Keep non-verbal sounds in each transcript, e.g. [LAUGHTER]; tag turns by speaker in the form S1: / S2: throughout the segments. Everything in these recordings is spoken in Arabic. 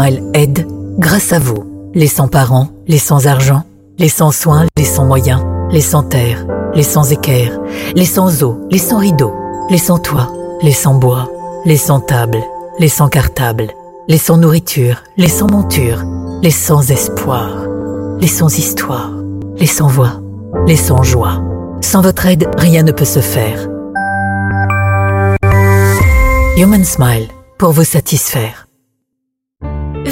S1: Smile aide grâce à vous, les sans-parents, les sans-argent, les sans-soins, les sans-moyens, les sans-terre, les sans-équerre, les sans-eau, les sans-rideaux, les sans-toit, les sans-bois, les sans-table, les sans-cartable, les sans-nourriture, les sans-monture, les sans-espoir, les sans-histoire, les sans-voix, les sans-joie. Sans votre aide, rien ne peut se faire. Human Smile, pour vous satisfaire.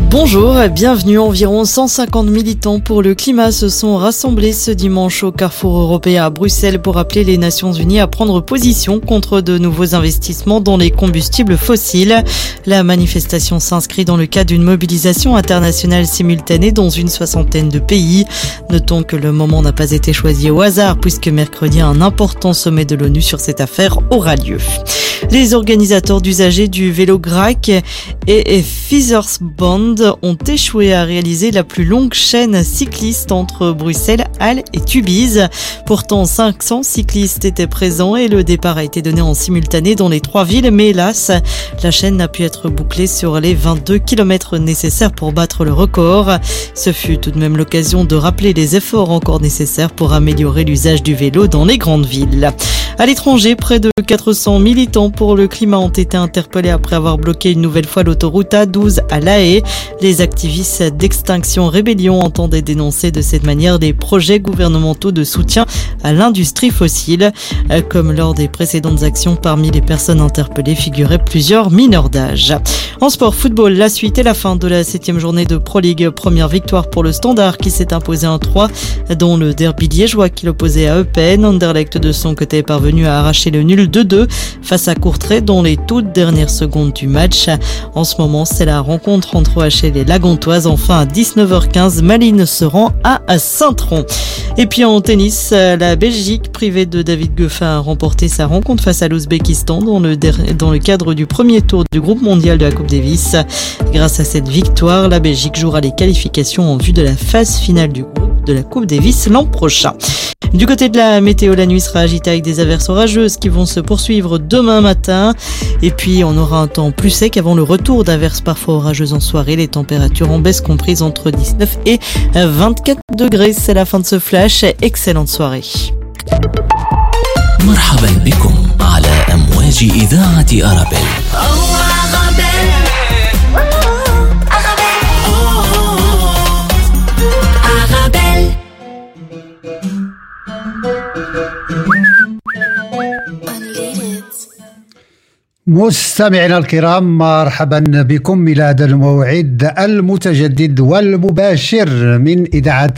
S2: Bonjour, bienvenue. Environ 150 militants pour le climat se sont rassemblés ce dimanche au Carrefour européen à Bruxelles pour appeler les Nations Unies à prendre position contre de nouveaux investissements dans les combustibles fossiles. La manifestation s'inscrit dans le cadre d'une mobilisation internationale simultanée dans une soixantaine de pays. Notons que le moment n'a pas été choisi au hasard puisque mercredi un important sommet de l'ONU sur cette affaire aura lieu. Les organisateurs d'usagers du vélo GRAC et Band ont échoué à réaliser la plus longue chaîne cycliste entre Bruxelles, Halle et Tubize. Pourtant, 500 cyclistes étaient présents et le départ a été donné en simultané dans les trois villes, mais hélas, la chaîne n'a pu être bouclée sur les 22 km nécessaires pour battre le record. Ce fut tout de même l'occasion de rappeler les efforts encore nécessaires pour améliorer l'usage du vélo dans les grandes villes. À l'étranger, près de 400 militants pour le climat ont été interpellés après avoir bloqué une nouvelle fois l'autoroute A12 à La Haye. Les activistes d'Extinction Rébellion entendaient dénoncer de cette manière des projets gouvernementaux de soutien à l'industrie fossile. Comme lors des précédentes actions, parmi les personnes interpellées figuraient plusieurs mineurs d'âge. En sport football, la suite et la fin de la septième journée de Pro League. Première victoire pour le Standard qui s'est imposé en 3, dont le derby liégeois qui l'opposait à Eupen. Anderlecht de son côté est parvenu à arracher le nul 2-2 face à Courtrai dans les toutes dernières secondes du match. En ce moment, c'est la rencontre entre OH et les Lagontoises. Enfin, à 19h15, Malines se rend à Saint-Tron. Et puis en tennis, la Belgique, privée de David Goffin, a remporté sa rencontre face à l'Ouzbékistan dans le, dans le cadre du premier tour du groupe mondial de la Coupe Davis. Grâce à cette victoire, la Belgique jouera les qualifications en vue de la phase finale du groupe de la Coupe Davis l'an prochain. Du côté de la météo, la nuit sera agitée avec des averses orageuses qui vont se poursuivre demain matin. Et puis, on aura un temps plus sec avant le retour d'averses parfois orageuses en soirée. Les températures en baisse comprises entre 19 et 24 degrés. C'est la fin de ce flash. Excellente soirée.
S3: مستمعينا الكرام مرحبا بكم إلى هذا الموعد المتجدد والمباشر من إذاعة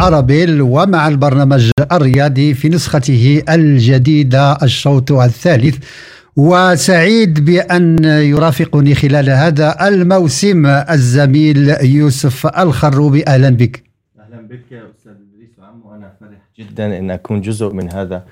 S3: أرابيل ومع البرنامج الرياضي في نسخته الجديدة الشوط الثالث. وسعيد بأن يرافقني خلال هذا الموسم الزميل يوسف الخروبي أهلا بك.
S4: أهلا بك يا أستاذ إدريس وعم وأنا فرح جدا أن أكون جزء من هذا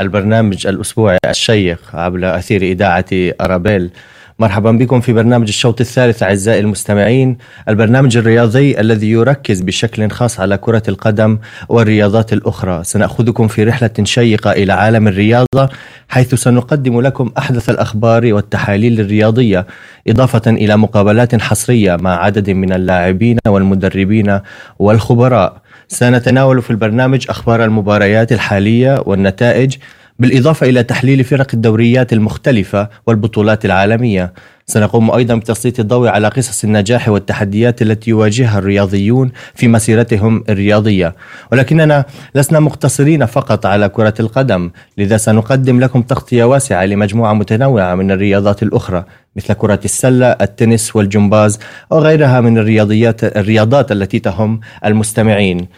S4: البرنامج الأسبوعي الشيق عبر أثير إذاعة أرابيل. مرحبا بكم في برنامج الشوط الثالث أعزائي المستمعين. البرنامج الرياضي الذي يركز بشكل خاص على كرة القدم والرياضات الأخرى. سنأخذكم في رحلة شيقة إلى عالم الرياضة حيث سنقدم لكم أحدث الأخبار والتحاليل الرياضية إضافة إلى مقابلات حصرية مع عدد من اللاعبين والمدربين والخبراء. سنتناول في البرنامج أخبار المباريات الحالية والنتائج بالإضافة إلى تحليل فرق الدوريات المختلفة والبطولات العالمية. سنقوم أيضا بتسليط الضوء على قصص النجاح والتحديات التي يواجهها الرياضيون في مسيرتهم الرياضية ولكننا لسنا مقتصرين فقط على كرة القدم لذا سنقدم لكم تغطية واسعة لمجموعة متنوعة من الرياضات الأخرى مثل كرة السلة، التنس والجمباز وغيرها من الرياضيات الرياضات التي تهم المستمعين.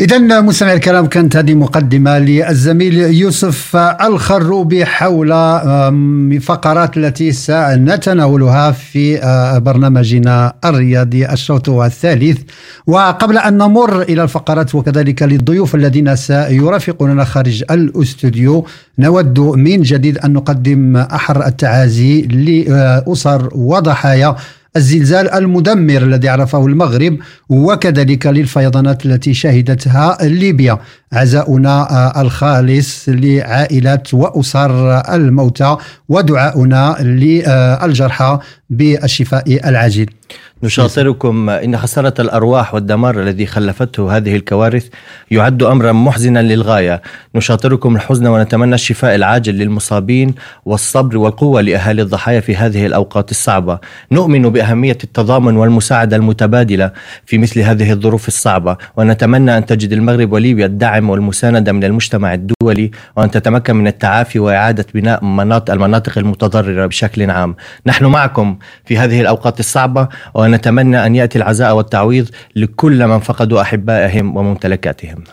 S3: إذا مستمع الكرام كانت هذه مقدمة للزميل يوسف الخروبي حول فقرات التي سنتناولها في برنامجنا الرياضي الشوط الثالث. وقبل أن نمر إلى الفقرات وكذلك للضيوف الذين سيرافقوننا خارج الأستوديو نود من جديد أن نقدم أحر التعازي لأسر وضحايا الزلزال المدمر الذي عرفه المغرب وكذلك للفيضانات التي شهدتها ليبيا. عزاؤنا آه، الخالص لعائلات وأسر الموتى ودعاؤنا للجرحى بالشفاء العاجل.
S4: نشاطركم. إن خسارة الأرواح والدمار الذي خلفته هذه الكوارث يعد أمرا محزنا للغاية. نشاطركم الحزن ونتمنى الشفاء العاجل للمصابين والصبر والقوة لأهالي الضحايا في هذه الأوقات الصعبة. نؤمن بأهمية التضامن والمساعدة المتبادلة في مثل هذه الظروف الصعبة. ونتمنى أن تجد المغرب وليبيا الدعم والمساندة من المجتمع الدولي وأن تتمكن من التعافي وإعادة بناء مناطق المناطق المتضررة بشكل عام. نحن معكم في هذه الأوقات الصعبة ونتمنى أن يأتي العزاء والتعويض لكل من فقدوا أحبائهم وممتلكاتهم.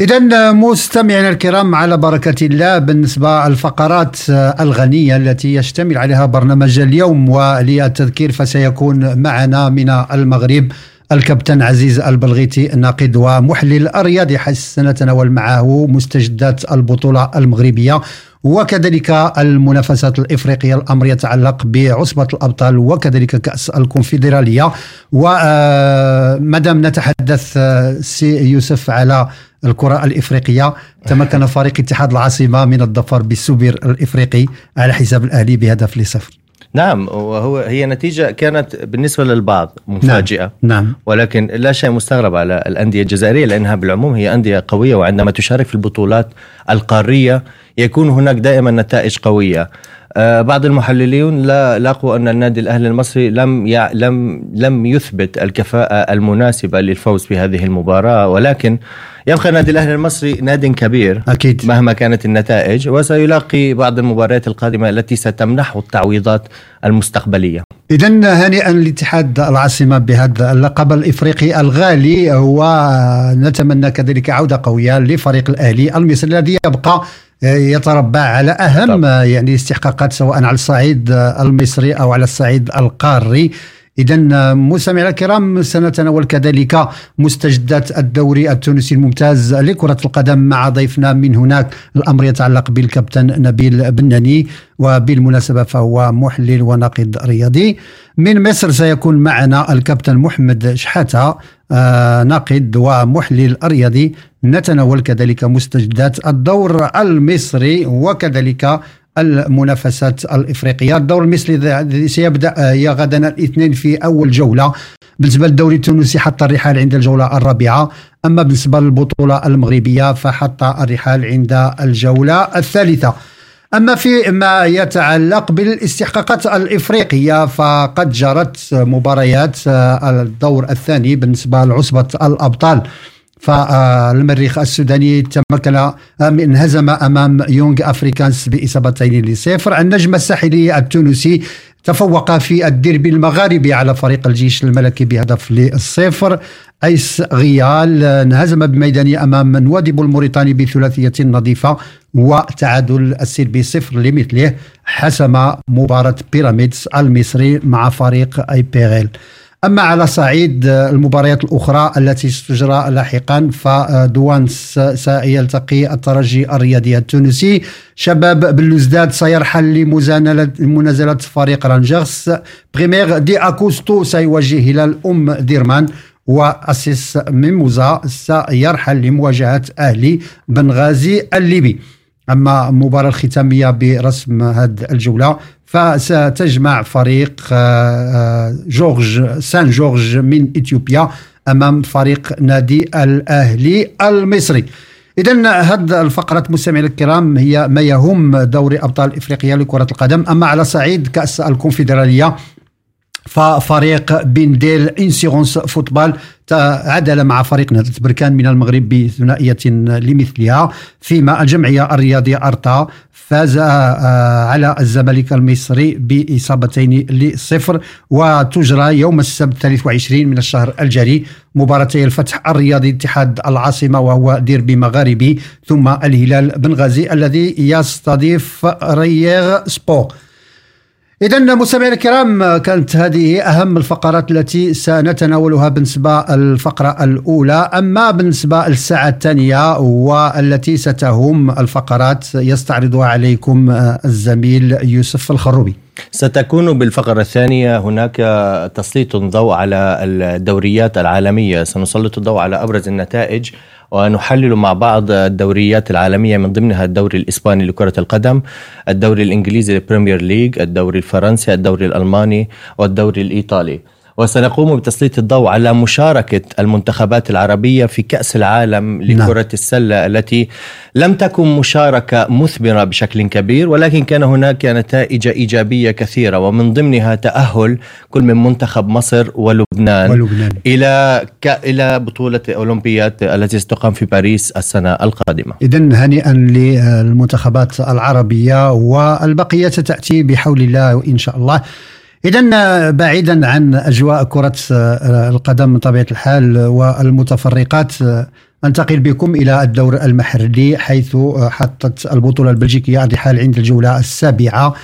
S3: إذا مستمعينا الكرام على بركة الله بالنسبة الفقرات الغنية التي يشتمل عليها برنامج اليوم وللتذكير فسيكون معنا من المغرب الكابتن عزيز البلغيتي الناقد ومحلل الرياضي حيث سنتناول معه مستجدات البطولة المغربية وكذلك المنافسات الإفريقية الأمر يتعلق بعصبة الأبطال وكذلك كأس الكونفدرالية. ومادام نتحدث آه، سي يوسف على الكرة الإفريقية. تمكن [LAUGHS] فريق اتحاد العاصمة من الظفر بالسوبر الإفريقي على حساب الأهلي بهدف لصفر.
S4: نعم وهو هي نتيجة كانت بالنسبة للبعض مفاجئة
S3: نعم, نعم.
S4: ولكن لا شيء مستغرب على الأندية الجزائرية لأنها بالعموم هي أندية قوية وعندما تشارك في البطولات القارية يكون هناك دائما نتائج قوية بعض المحللين لا لاقوا أن النادي الأهلي المصري لم يع... لم لم يثبت الكفاءة المناسبة للفوز في هذه المباراة ولكن يبقى النادي الأهلي المصري ناد كبير
S3: أكيد
S4: مهما كانت النتائج وسيلاقي بعض المباريات القادمة التي ستمنحه التعويضات المستقبلية.
S3: اذا هنيئا لاتحاد العاصمة بهذا اللقب الإفريقي الغالي ونتمنى كذلك عودة قوية لفريق الأهلي المصري الذي يبقى يتربع على أهم طب. يعني استحقاقات سواء على الصعيد المصري أو على الصعيد القاري. إذا مستمعينا الكرام سنتناول كذلك مستجدات الدوري التونسي الممتاز لكرة القدم مع ضيفنا من هناك. الأمر يتعلق بالكابتن نبيل بناني وبالمناسبة فهو محلل وناقد رياضي. من مصر سيكون معنا الكابتن محمد شحاتة آه ناقد ومحلل رياضي. نتناول كذلك مستجدات الدور المصري وكذلك المنافسات الإفريقية. الدور المصري سيبدأ آه، غدا الاثنين في أول جولة بالنسبة للدوري التونسي حتى الرحال عند الجولة الرابعة. أما بالنسبة للبطولة المغربية فحتى الرحال عند الجولة الثالثة. أما في ما يتعلق بالاستحقاقات الإفريقية فقد جرت مباريات آه، الدور الثاني بالنسبة لعصبة الأبطال. فالمريخ السوداني تمكن من هزم أمام يونغ أفريكانس بإصابتين لصفر. النجم الساحلي التونسي تفوق في الديربي المغاربي على فريق الجيش الملكي بهدف للصفر أيس ريال انهزم بميدانه أمام نواذيبو الموريتاني بثلاثية نظيفة وتعادل السلبي صفر لمثله حسم مباراة بيراميدز المصري مع فريق APR أما على صعيد المباريات الأخرى التي ستجرى لاحقا ف Douanes سيلتقي الترجي الرياضي التونسي. شباب بلوزداد سيرحل لمنازلة فريق رانجرز بريميرو دي أغوستو سيواجه هلال أم درمان. وأسيك ميموزا سيرحل لمواجهة أهلي بنغازي الليبي. أما المباراة الختامية برسم هذه الجولة فستجمع فريق آه، آه، جورج سان جورج من إثيوبيا أمام فريق نادي الأهلي المصري. اذا هذه الفقرات مستمعينا الكرام هي ما يهم دوري أبطال إفريقيا لكرة القدم. أما على صعيد كأس الكونفدرالية ففريق بنديل انسيغونس فوتبال تعادل مع فريق نهضة بركان من المغرب بثنائية لمثلها. فيما الجمعية الرياضية أرتا فاز آه، على الزمالك المصري بإصابتين لصفر وتجرى يوم السبت 23 من الشهر الجاري مباراتي الفتح الرياضي اتحاد العاصمة وهو ديربي مغاربي ثم الهلال بنغازي الذي يستضيف رييغ سبور إذا مستمعينا الكرام كانت هذه أهم الفقرات التي سنتناولها بالنسبة الفقرة الأولى. أما بالنسبة للساعة الثانية والتي ستهم الفقرات يستعرضها عليكم الزميل يوسف الخروبي.
S4: ستكون بالفقرة الثانية هناك تسليط الضوء على الدوريات العالمية. سنسلط الضوء على أبرز النتائج. ونحلل مع بعض الدوريات العالمية من ضمنها الدوري الإسباني لكرة القدم الدوري الإنجليزي ال Premier League الدوري الفرنسي الدوري الألماني والدوري الإيطالي. وسنقوم بتسليط الضوء على مشاركة المنتخبات العربية في كأس العالم لكرة نعم. السلة التي لم تكن مشاركة مثمرة بشكل كبير ولكن كان هناك نتائج إيجابية كثيرة ومن ضمنها تأهل كل من منتخب مصر ولبنان, ولبنان. إلى ك... إلى بطولة أولمبيات التي ستقام في باريس السنة القادمة
S3: إذا هنيئا للمنتخبات العربية والبقية تأتي بحول الله إن شاء الله إذا بعيدا عن أجواء كرة آه، القدم من طبيعة الحال والمتفرقات آه، أنتقل بكم إلى الدور المحلي حيث آه، حطت البطولة البلجيكية على حال عند الجولة السابعة.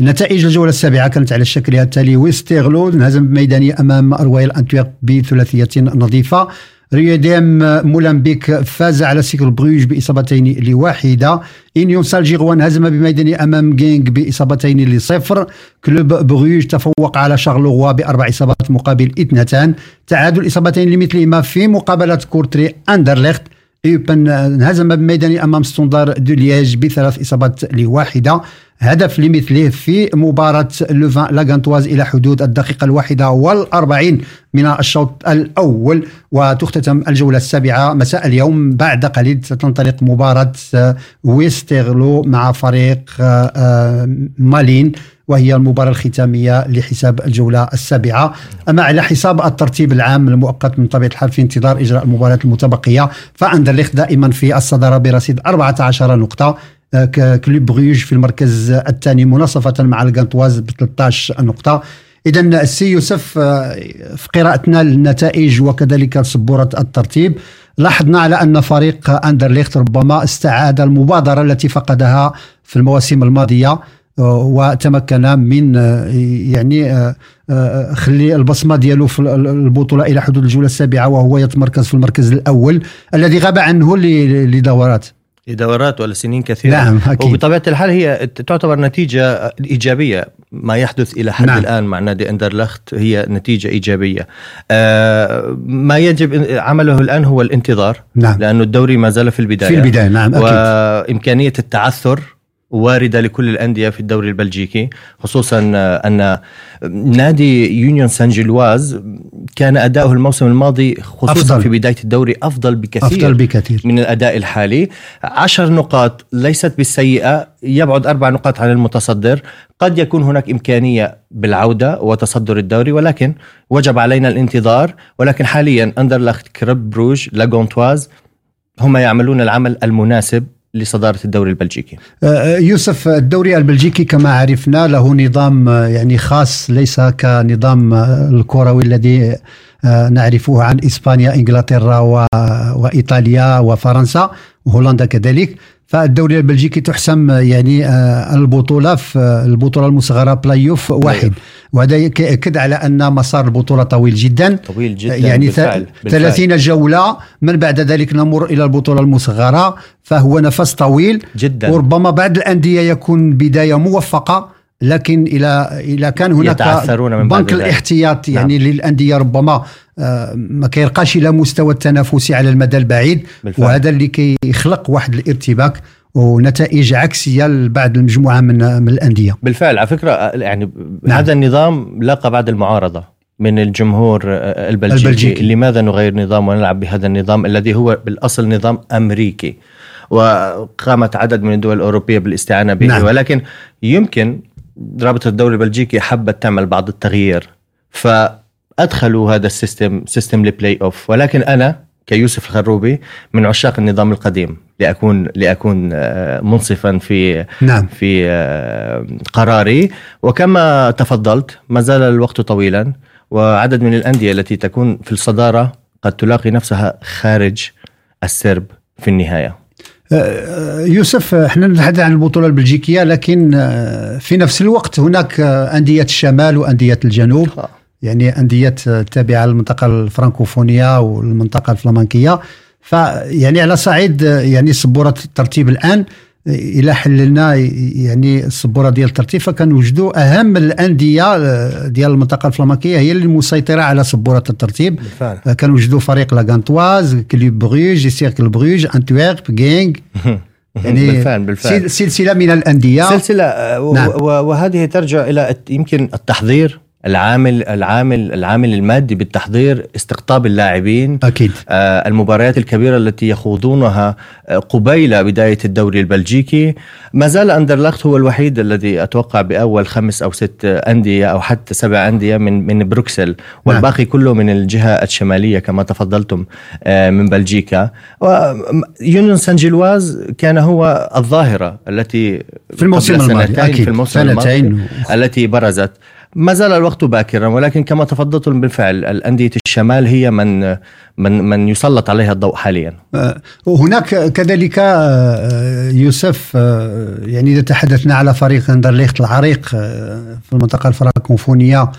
S3: نتائج الجولة السابعة كانت على الشكل التالي ويسترلو انهزم بميدانه أمام رويال أنتويرب بثلاثية نظيفة. RWDM مولمبيك فاز على سيركل بروج باصابتين لواحده يونيون سان جيلواز انهزم بميدانه امام جينغ باصابتين لصفر كلوب بروج تفوق على شارلوروا باربع اصابات مقابل اثنتان تعادل اصابتين لمثلهما في مقابله كورتري اندرليخت ايوبن انهزم بميدانه أمام ستوندار دو ليج بثلاث إصابات لواحدة. هدف لمثله في مباراة لوفان لاغانتواز إلى حدود الدقيقة الواحدة والأربعين من الشوط الأول وتختتم الجولة السابعة مساء اليوم بعد قليل. ستنطلق مباراة ويسترلو مع فريق آه، مالين. وهي المباراة الختامية لحساب الجولة السابعة. أما على حساب الترتيب العام المؤقت من طبيعة الحال في انتظار إجراء المباريات المتبقية فأندرليخت دائما في الصدارة برصيد 14 نقطة كلوب بروج في المركز الثاني مناصفة مع الجانتواز ب 13 نقطة. إذا السي يوسف آه، في قراءتنا للنتائج وكذلك سبورة الترتيب لاحظنا على أن فريق أندرليخت ربما استعاد المبادرة التي فقدها في المواسم الماضية. آه، وتمكن من آه، يعني خلي البصمة ديالو في البطولة إلى حدود الجولة السابعة وهو يتمركز في المركز الأول الذي غاب عنه لدورات
S4: لدورات ولا سنين كثيرة
S3: نعم
S4: أكيد. وبطبيعة الحال هي تعتبر نتيجة إيجابية ما يحدث إلى حد نعم. الآن مع نادي أندرلخت هي نتيجة إيجابية آه ما يجب عمله الآن هو الانتظار
S3: نعم.
S4: لأنه الدوري ما زال في البداية
S3: في البداية نعم
S4: أكيد. وإمكانية التعثر واردة لكل الأندية في الدوري البلجيكي خصوصا أن نادي يونيون سان جيلواز كان أداؤه الموسم الماضي خصوصا أفضل. في بداية الدوري أفضل بكثير
S3: أفضل بكثير.
S4: من الأداء الحالي. عشر نقاط ليست بالسيئة يبعد أربع نقاط عن المتصدر. قد يكون هناك إمكانية بالعودة وتصدر الدوري ولكن وجب علينا الانتظار. ولكن حاليا اندرلخت كرب بروج لاغونتواز هم يعملون العمل المناسب لصدارة الدوري البلجيكي؟
S3: أه، أه، يوسف الدوري البلجيكي كما عرفنا له نظام أه، يعني خاص ليس كنظام الكروي الذي نعرفه عن إسبانيا إنجلترا وإيطاليا وفرنسا وهولندا كذلك. فالدوري البلجيكي تحسم يعني آه، البطولة في البطولة المصغرة بلاي اوف واحد. وهذا ياكد على أن مسار البطولة طويل جدا.
S4: طويل جدا
S3: يعني بالفعل. 30 جولة. من بعد ذلك نمر إلى البطولة المصغرة فهو نفس طويل.
S4: جدا.
S3: وربما بعض الأندية يكون بداية موفقة. لكن إلى إلى كان هناك
S4: من
S3: بنك الاحتياط يعني نعم. للأندية ربما آه، ما كيرقاش إلى مستوى التنافسي على المدى البعيد بالفعل. وهذا اللي كيخلق واحد الارتباك ونتائج عكسية لبعض المجموعة من من الأندية
S4: بالفعل على فكرة يعني نعم. هذا النظام لاقى بعد المعارضة من الجمهور البلجيكي, البلجيكي. لماذا نغير نظام ونلعب بهذا النظام الذي هو بالأصل نظام أمريكي وقامت عدد من الدول الأوروبية بالاستعانة به نعم. ولكن يمكن رابطة الدوري البلجيكي حبت تعمل بعض التغيير فأدخلوا هذا ال system system ال play-off ولكن أنا كيوسف الخروبي من عشاق النظام القديم لأكون لأكون آه، منصفا في نعم. في آه، قراري. وكما تفضلت ما زال الوقت طويلا وعدد من الأندية التي تكون في الصدارة قد تلاقي نفسها خارج السرب في
S3: النهاية. يوسف إحنا نتحدث عن البطولة البلجيكية لكن في نفس الوقت هناك أندية الشمال وأندية الجنوب يعني أندية تابعه للمنطقة الفرنكوفونية والمنطقة الفلامنكية. فيعني على صعيد يعني سبورة الترتيب الآن. إلى حللنا يعني السبورة ديال الترتيب فكنوجدوا أهم الأندية ديال المنطقة الفلامنكية هي اللي مسيطرة على سبورة الترتيب. بالفعل. كنوجدوا فريق لاغانتواز كلوب بروج سيركل بروج أنتويرب جينغ [LAUGHS]
S4: يعني بالفعل بالفعل.
S3: سلسلة من الأندية.
S4: سلسلة نعم. وهذه ترجع إلى يمكن التحضير. العامل العامل العامل المادي بالتحضير استقطاب اللاعبين
S3: أكيد
S4: آه المباريات الكبيرة التي يخوضونها آه، قبيل بداية الدوري البلجيكي ما زال اندرلخت هو الوحيد الذي أتوقع بأول خمس أو ست أندية أو حتى سبع أندية من من بروكسل نعم. والباقي نعم. كله من الجهة الشمالية كما تفضلتم آه من بلجيكا يونيون سان جيلواز كان هو الظاهرة التي
S3: في الموسم الماضي
S4: أكيد. في الموسم الماضي التي برزت ما زال الوقت باكرا ولكن كما تفضلتم بالفعل الأندية الشمال هي من من من يسلط عليها الضوء حاليا.
S3: آه، هناك كذلك آه، يوسف آه، يعني إذا تحدثنا على فريق اندرليخت العريق في المنطقة الفرنكوفونية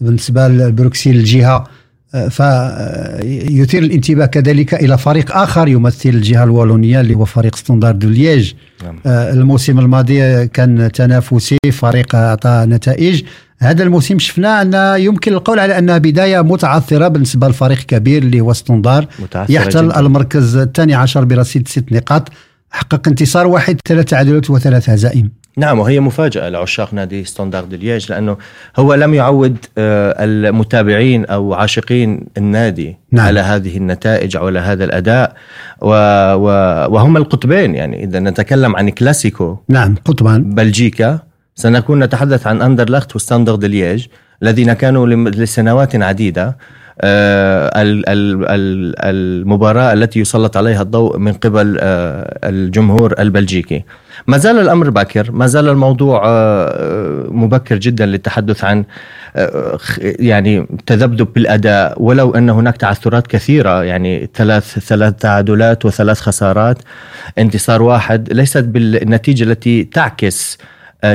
S3: بالنسبة لبروكسيل الجهة فيثير الانتباه كذلك إلى فريق آخر يمثل الجهة الوالونيه اللي هو فريق ستاندار دو ليج نعم. الموسم الماضي كان تنافسي فريق أعطى نتائج هذا الموسم شفنا أن يمكن القول على أنها بداية متعثرة بالنسبة لفريق كبير اللي هو ستوندار يحتل جدا. المركز الثاني عشر برصيد ست نقاط حقق انتصار واحد ثلاث تعادلات وثلاث هزائم
S4: نعم وهي مفاجأة لعشاق نادي ستاندارد ليج لأنه هو لم يعود آه، المتابعين أو عاشقين النادي نعم. على هذه النتائج أو على هذا الأداء. و و وهم القطبين يعني إذا نتكلم عن كلاسيكو
S3: نعم قطبان
S4: بلجيكا سنكون نتحدث عن أندرلخت وستاندرد ليج الذين كانوا لسنوات عديدة. المباراة التي يسلط عليها الضوء من قبل آه، الجمهور البلجيكي. ما زال الأمر باكر ما زال الموضوع آه، مبكر جدا للتحدث عن يعني تذبذب بالأداء ولو أن هناك تعثرات كثيرة يعني ثلاث ثلاث تعادلات وثلاث خسارات انتصار واحد ليست بالنتيجة التي تعكس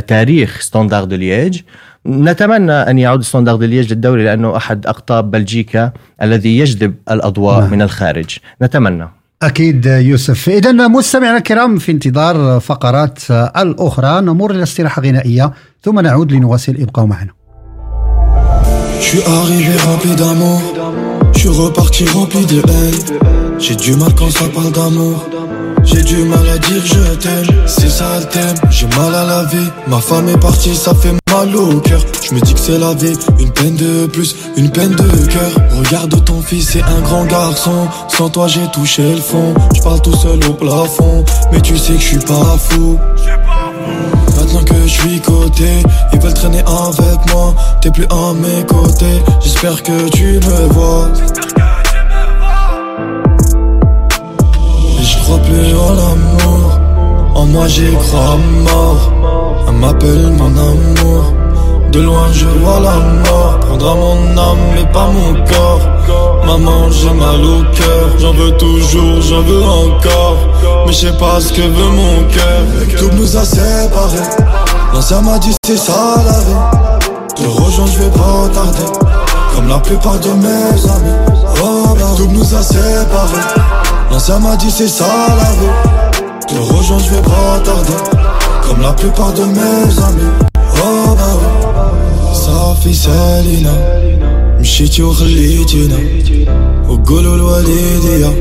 S4: تاريخ ستاندارد ليج نتمنى أن يعود ستاندارد ليج للدوري لأنه أحد أقطاب بلجيكا الذي يجذب الأضواء نعم. من الخارج نتمنى
S3: أكيد يوسف اذا مستمعينا الكرام في انتظار فقرات الأخرى نمر إلى استراحة غنائية ثم نعود لنواصل ابقوا معنا Je suis arrivé rempli d'amour, je suis reparti rempli de haine. J'ai du mal quand ça parle d'amour. J'ai du mal à dire je t'aime, c'est ça le thème. J'ai mal à la vie, ma femme est partie, ça fait mal au cœur. Je me dis que c'est la vie, une peine de plus, une peine de cœur. Regarde ton fils, c'est un grand garçon. Sans toi, j'ai touché le fond. Je parle tout seul au plafond, mais tu sais que je suis pas fou. Maintenant que je suis coté, ils veulent traîner avec moi. T'es plus à mes côtés, j'espère que tu me vois. Moi j'y crois mort. Elle m'appelle mon amour. De loin je vois la mort. Prendra mon âme mais pas mon corps. Maman j'ai mal au cœur. J'en veux toujours, j'en veux encore. Mais je sais pas ce que veut mon cœur. Tout nous a séparés. L'ancien m'a dit c'est ça la vie. Te rejoindre je vais pas tarder. Comme la plupart de mes amis. Oh tout nous a séparés. L'ancien m'a dit c'est ça la vie Te rejoindre je vais pas tarder Comme la plupart de mes amis Oh bah oui صافي سالينا مشيتي وخليتينا وقولوا الوالدية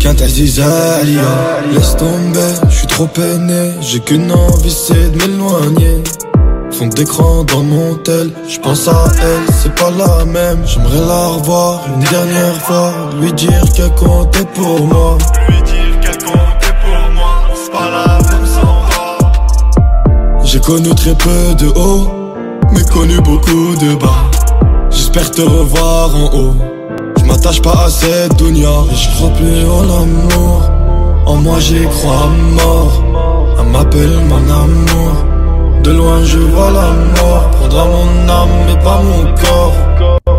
S3: كانت عزيزة عليا Laisse tomber, je suis trop peiné J'ai qu'une envie c'est de m'éloigner
S5: Fond d'écran dans mon tel, je pense à elle, c'est pas la même. J'aimerais la revoir une dernière fois, lui dire qu'elle comptait pour moi. Lui dire J'ai connu très peu de haut, mais connu beaucoup de bas. J'espère te revoir en haut. Je m'attache pas à cette dunya, et je crois plus en amour. En moi j'y crois mort, elle m'appelle mon amour. De loin je vois la mort Prendra mon âme mais pas mon corps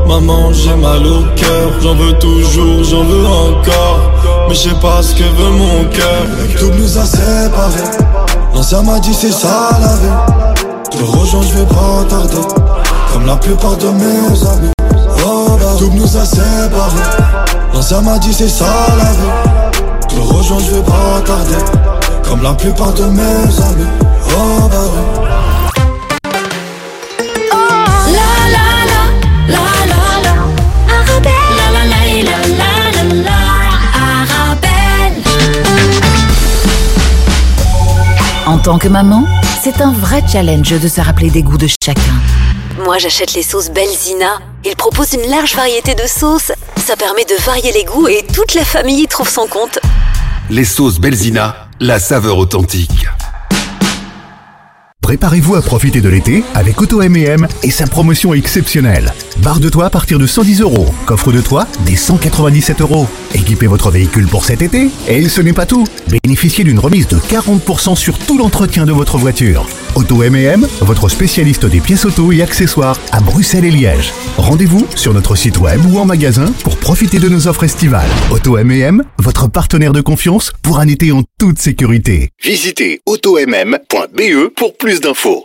S5: Maman j'ai mal au cœur J'en veux toujours, j'en veux encore Mais je sais pas ce que veut mon cœur Tout nous a séparés L'ancien m'a dit c'est ça la vie. Te rejoindre je vais pas tarder Comme la plupart de mes amis. Oh, bah. Tout nous a séparés. L'ancien m'a dit c'est ça la vie. Te rejoindre je vais pas tarder Comme la plupart de mes amis. Oh bah
S1: En tant que maman, c'est un vrai challenge de se rappeler des goûts de chacun.
S6: Moi, j'achète les sauces Belzina. Ils proposent une large variété de sauces. Ça permet de varier les goûts et toute la famille y trouve son compte.
S7: Les sauces Belzina, la saveur authentique.
S8: Préparez-vous à profiter de l'été avec Auto M&M et sa promotion exceptionnelle. Barre de toit à partir de 110 euros. Coffre de toit des 197 euros. Équipez votre véhicule pour cet été. Et ce n'est pas tout. Bénéficiez d'une remise de 40% sur tout l'entretien de votre voiture. Auto M&M, votre spécialiste des pièces auto et accessoires à Bruxelles et Liège. Rendez-vous sur notre site web ou en magasin pour profiter de nos offres estivales. Auto M&M, votre partenaire de confiance pour un été en toute sécurité.
S7: Visitez automm.be pour plus d'infos.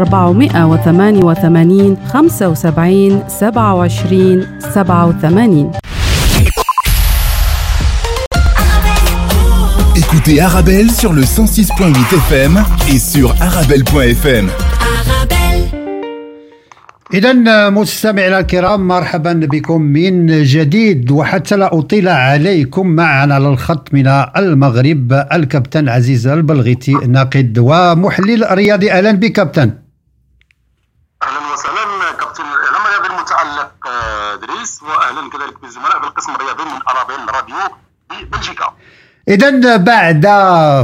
S9: 488 75 27 87
S7: Écoutez Arabelle sur le 106.8 FM et sur arabelle.fm.
S3: إذا مستمعينا الكرام مرحبا بكم من جديد وحتى لا أطيل عليكم معنا على الخط من المغرب الكابتن عزيز البلغيتي ناقد ومحلل رياضي أهلا بك كابتن
S10: أهلا وسهلا كابتن الاعلام الرياضي المتالق آه، واهلا كذلك بالزملاء بالقسم الرياضي من أرابيل راديو ببلجيكا
S3: إذا بعد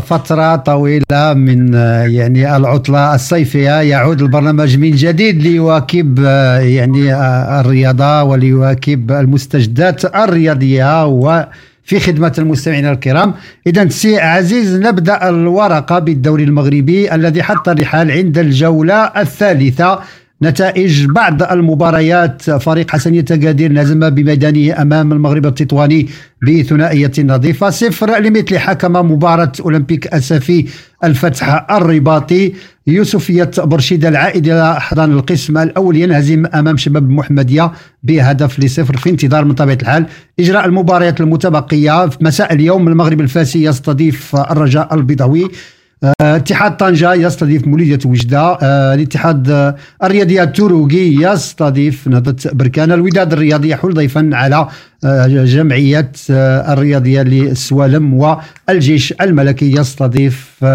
S3: فترة طويلة من يعني العطلة الصيفية يعود البرنامج من جديد ليواكب يعني الرياضة وليواكب المستجدات الرياضية وفي خدمة المستمعين الكرام. إذا سي عزيز نبدأ الورقة بالدوري المغربي الذي حط الرحال عند الجولة الثالثة. نتائج بعض المباريات. فريق حسنية تقادير نزم بميدانه أمام المغرب التطواني بثنائية نظيفة صفر لمثل حكم مباراة أولمبيك أسفي الفتح الرباطي. يوسفية برشيد العائد إلى أحضان القسم الأول ينهزم أمام شباب المحمدية بهدف لصفر في انتظار من طبيعة الحال إجراء المباريات المتبقية. في مساء اليوم المغرب الفاسي يستضيف الرجاء البيضاوي. اتحاد طنجة يستضيف مولودية وجدة. آه، الاتحاد آه، الرياضي التروقي يستضيف نهضة بركان. الوداد الرياضي يحول ضيفا على جمعية الرياضية للسوالم والجيش الملكي يستضيف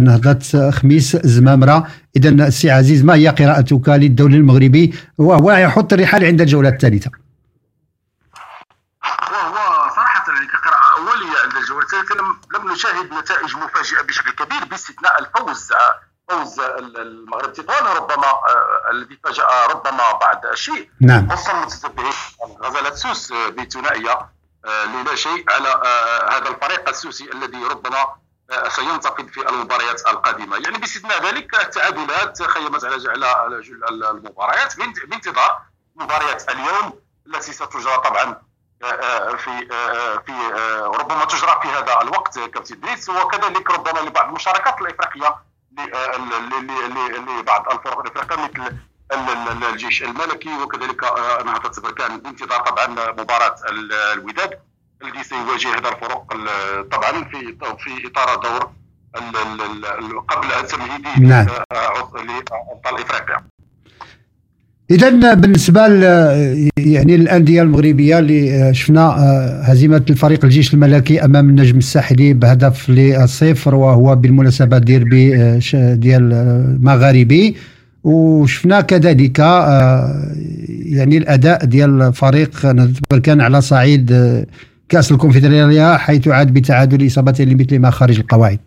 S3: نهضة خميس زمامرة. إذا سي عزيز ما هي قراءتك للدوري المغربي؟ وهو يحط الرحال عند الجولة الثالثة.
S10: نشاهد نتائج مفاجئة بشكل كبير باستثناء الفوز فوز المغرب تطوان ربما آه، الذي فاجأ ربما بعد شيء.
S3: نعم.
S10: خصوصا المتتبعين غزالة سوس بثنائية آه، لولا شيء على آه، هذا الفريق السوسي الذي ربما سينتقد في المباريات القادمة. يعني باستثناء ذلك التعادلات خيمت على على المباريات. بانتظار مباريات اليوم التي ستجرى طبعا في في ربما تجرى في هذا الوقت كابتن ادريس وكذلك ربما لبعض المشاركات الإفريقية لبعض الفرق الإفريقية مثل الجيش الملكي. وكذلك نهضه بركان بانتظار طبعا مباراه الوداد. الذي سيواجه هذا الفرق طبعا في في إطار دور قبل التمهيدي نعم. لأبطال إفريقيا.
S3: اذا بالنسبة يعني الانديه المغربية اللي شفنا آه، هزيمة الفريق الجيش الملكي أمام النجم الساحلي بهدف للصفر وهو بالمناسبة ديربي آه، ديال مغاربي. وشفنا كذلك آه، يعني الأداء ديال فريق كان على صعيد كأس الكونفدرالية حيث عاد بتعادل اصابته لمثلهما خارج القواعد.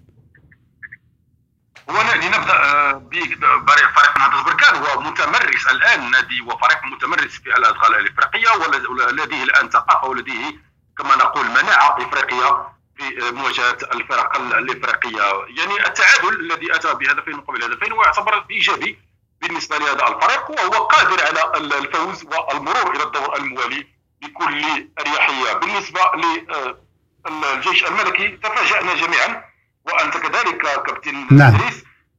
S10: الان نادي وفريق متمرس في الادغال الإفريقية ولديه الآن ثقافة ولديه كما نقول مناعة إفريقية في مواجهة الفرق الإفريقية. يعني التعادل الذي أتى بهدفين مقابل هدفين هو يعتبر إيجابي بالنسبة لهذا الفريق وهو قادر على الفوز والمرور إلى الدور الموالي بكل أريحية. بالنسبة للجيش الملكي تفاجأنا جميعا وأنت كذلك كابتن نعم.